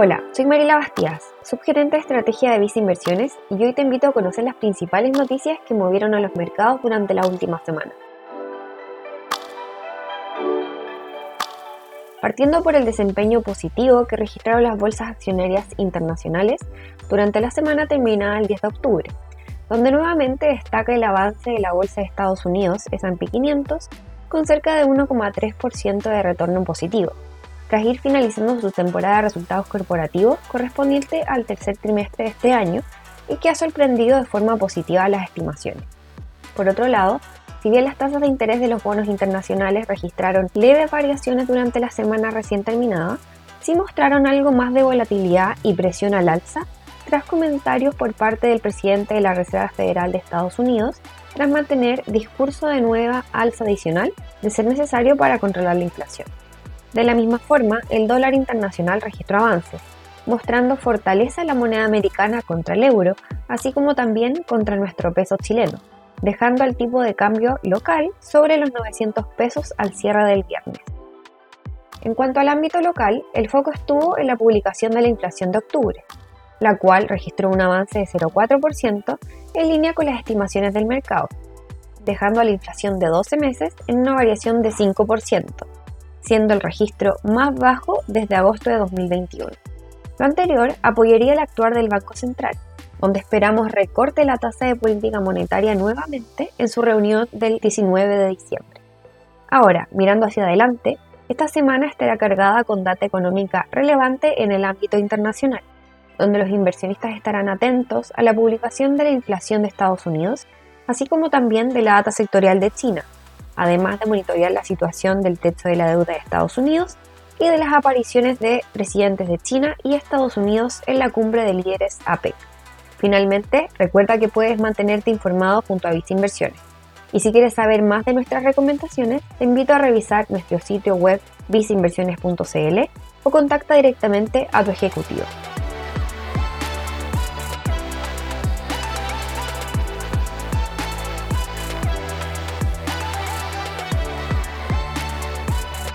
Hola, soy Mariela Bastías, subgerente de estrategia de Visa Inversiones y hoy te invito a conocer las principales noticias que movieron a los mercados durante la última semana. Partiendo por el desempeño positivo que registraron las bolsas accionarias internacionales durante la semana terminada el 10 de octubre, donde nuevamente destaca el avance de la bolsa de Estados Unidos, S&P 500, con cerca de 1,3% de retorno positivo tras ir finalizando su temporada de resultados corporativos correspondiente al tercer trimestre de este año y que ha sorprendido de forma positiva las estimaciones. Por otro lado, si bien las tasas de interés de los bonos internacionales registraron leves variaciones durante la semana recién terminada, sí mostraron algo más de volatilidad y presión al alza tras comentarios por parte del presidente de la Reserva Federal de Estados Unidos tras mantener discurso de nueva alza adicional de ser necesario para controlar la inflación. De la misma forma, el dólar internacional registró avances, mostrando fortaleza la moneda americana contra el euro, así como también contra nuestro peso chileno, dejando el tipo de cambio local sobre los 900 pesos al cierre del viernes. En cuanto al ámbito local, el foco estuvo en la publicación de la inflación de octubre, la cual registró un avance de 0,4% en línea con las estimaciones del mercado, dejando la inflación de 12 meses en una variación de 5% siendo el registro más bajo desde agosto de 2021. Lo anterior apoyaría el actuar del Banco Central, donde esperamos recorte la tasa de política monetaria nuevamente en su reunión del 19 de diciembre. Ahora, mirando hacia adelante, esta semana estará cargada con data económica relevante en el ámbito internacional, donde los inversionistas estarán atentos a la publicación de la inflación de Estados Unidos, así como también de la data sectorial de China, además de monitorear la situación del techo de la deuda de Estados Unidos y de las apariciones de presidentes de China y Estados Unidos en la cumbre de líderes APEC. Finalmente, recuerda que puedes mantenerte informado junto a Visa Inversiones. Y si quieres saber más de nuestras recomendaciones, te invito a revisar nuestro sitio web visainversiones.cl o contacta directamente a tu ejecutivo.